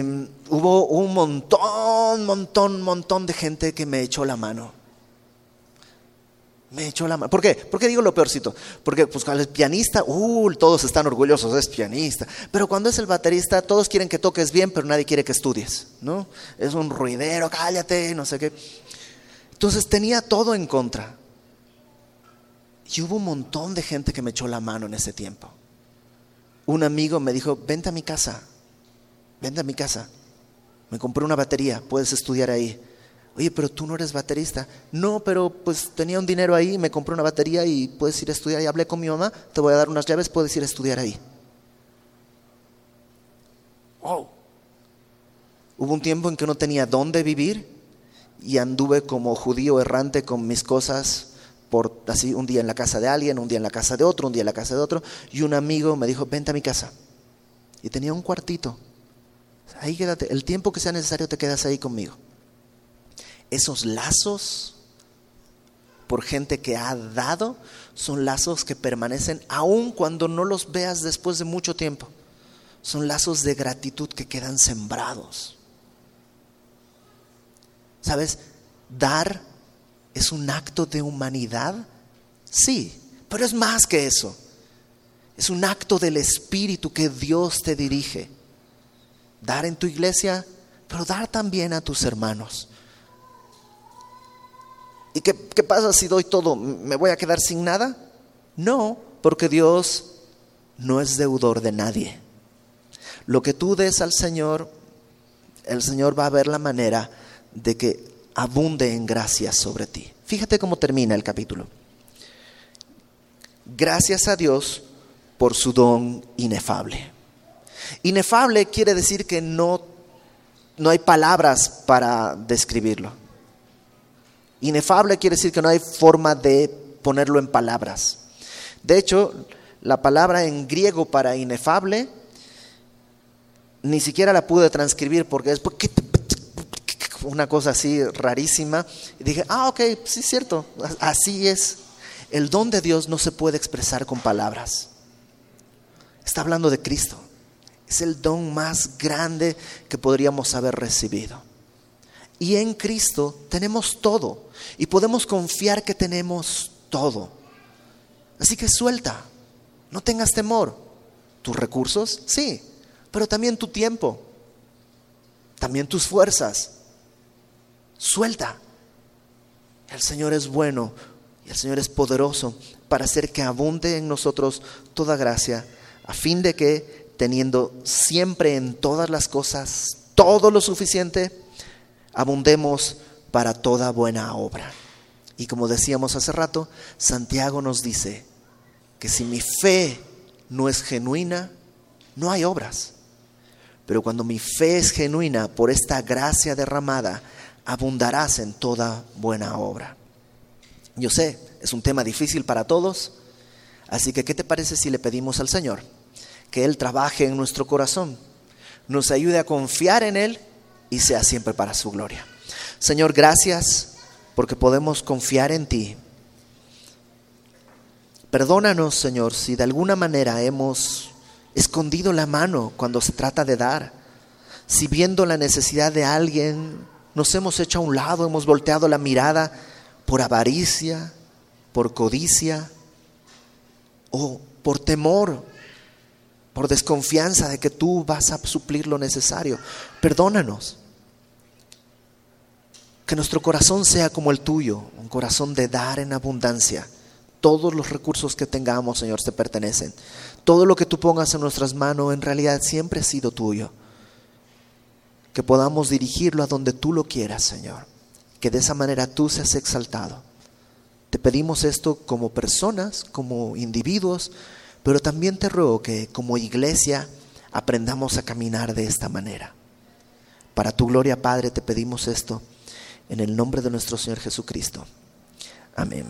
hubo un montón, montón, montón de gente que me echó la mano. Me echó la mano. ¿Por qué? ¿Por qué digo lo peorcito? Porque pues cuando es pianista, uh, todos están orgullosos, es pianista. Pero cuando es el baterista, todos quieren que toques bien, pero nadie quiere que estudies, ¿no? Es un ruidero, cállate, no sé qué. Entonces tenía todo en contra. Y hubo un montón de gente que me echó la mano en ese tiempo. Un amigo me dijo, vente a mi casa vente a mi casa, me compré una batería, puedes estudiar ahí. Oye, pero tú no eres baterista. No, pero pues tenía un dinero ahí, me compré una batería y puedes ir a estudiar. Y hablé con mi mamá, te voy a dar unas llaves, puedes ir a estudiar ahí. Wow. Hubo un tiempo en que no tenía dónde vivir y anduve como judío errante con mis cosas por así un día en la casa de alguien, un día en la casa de otro, un día en la casa de otro y un amigo me dijo, "Vente a mi casa." Y tenía un cuartito Ahí quédate, el tiempo que sea necesario te quedas ahí conmigo. Esos lazos por gente que ha dado son lazos que permanecen aun cuando no los veas después de mucho tiempo. Son lazos de gratitud que quedan sembrados. ¿Sabes? Dar es un acto de humanidad, sí, pero es más que eso. Es un acto del Espíritu que Dios te dirige dar en tu iglesia, pero dar también a tus hermanos. ¿Y qué, pasa si doy todo? ¿Me voy a quedar sin nada? No, porque Dios no es deudor de nadie. Lo que tú des al Señor, el Señor va a ver la manera de que abunde en gracia sobre ti. Fíjate cómo termina el capítulo. Gracias a Dios por su don inefable. Inefable quiere decir que no, no hay palabras para describirlo. Inefable quiere decir que no hay forma de ponerlo en palabras. De hecho, la palabra en griego para inefable ni siquiera la pude transcribir porque es una cosa así rarísima. Y dije, ah, ok, sí es cierto, así es. El don de Dios no se puede expresar con palabras. Está hablando de Cristo. Es el don más grande que podríamos haber recibido. Y en Cristo tenemos todo y podemos confiar que tenemos todo. Así que suelta, no tengas temor. Tus recursos, sí, pero también tu tiempo, también tus fuerzas. Suelta. El Señor es bueno y el Señor es poderoso para hacer que abunde en nosotros toda gracia, a fin de que teniendo siempre en todas las cosas todo lo suficiente, abundemos para toda buena obra. Y como decíamos hace rato, Santiago nos dice que si mi fe no es genuina, no hay obras. Pero cuando mi fe es genuina por esta gracia derramada, abundarás en toda buena obra. Yo sé, es un tema difícil para todos, así que ¿qué te parece si le pedimos al Señor? Que Él trabaje en nuestro corazón, nos ayude a confiar en Él y sea siempre para su gloria. Señor, gracias porque podemos confiar en ti. Perdónanos, Señor, si de alguna manera hemos escondido la mano cuando se trata de dar. Si viendo la necesidad de alguien nos hemos hecho a un lado, hemos volteado la mirada por avaricia, por codicia o por temor por desconfianza de que tú vas a suplir lo necesario. Perdónanos. Que nuestro corazón sea como el tuyo, un corazón de dar en abundancia. Todos los recursos que tengamos, Señor, te pertenecen. Todo lo que tú pongas en nuestras manos en realidad siempre ha sido tuyo. Que podamos dirigirlo a donde tú lo quieras, Señor. Que de esa manera tú seas exaltado. Te pedimos esto como personas, como individuos, pero también te ruego que como iglesia aprendamos a caminar de esta manera. Para tu gloria, Padre, te pedimos esto en el nombre de nuestro Señor Jesucristo. Amén.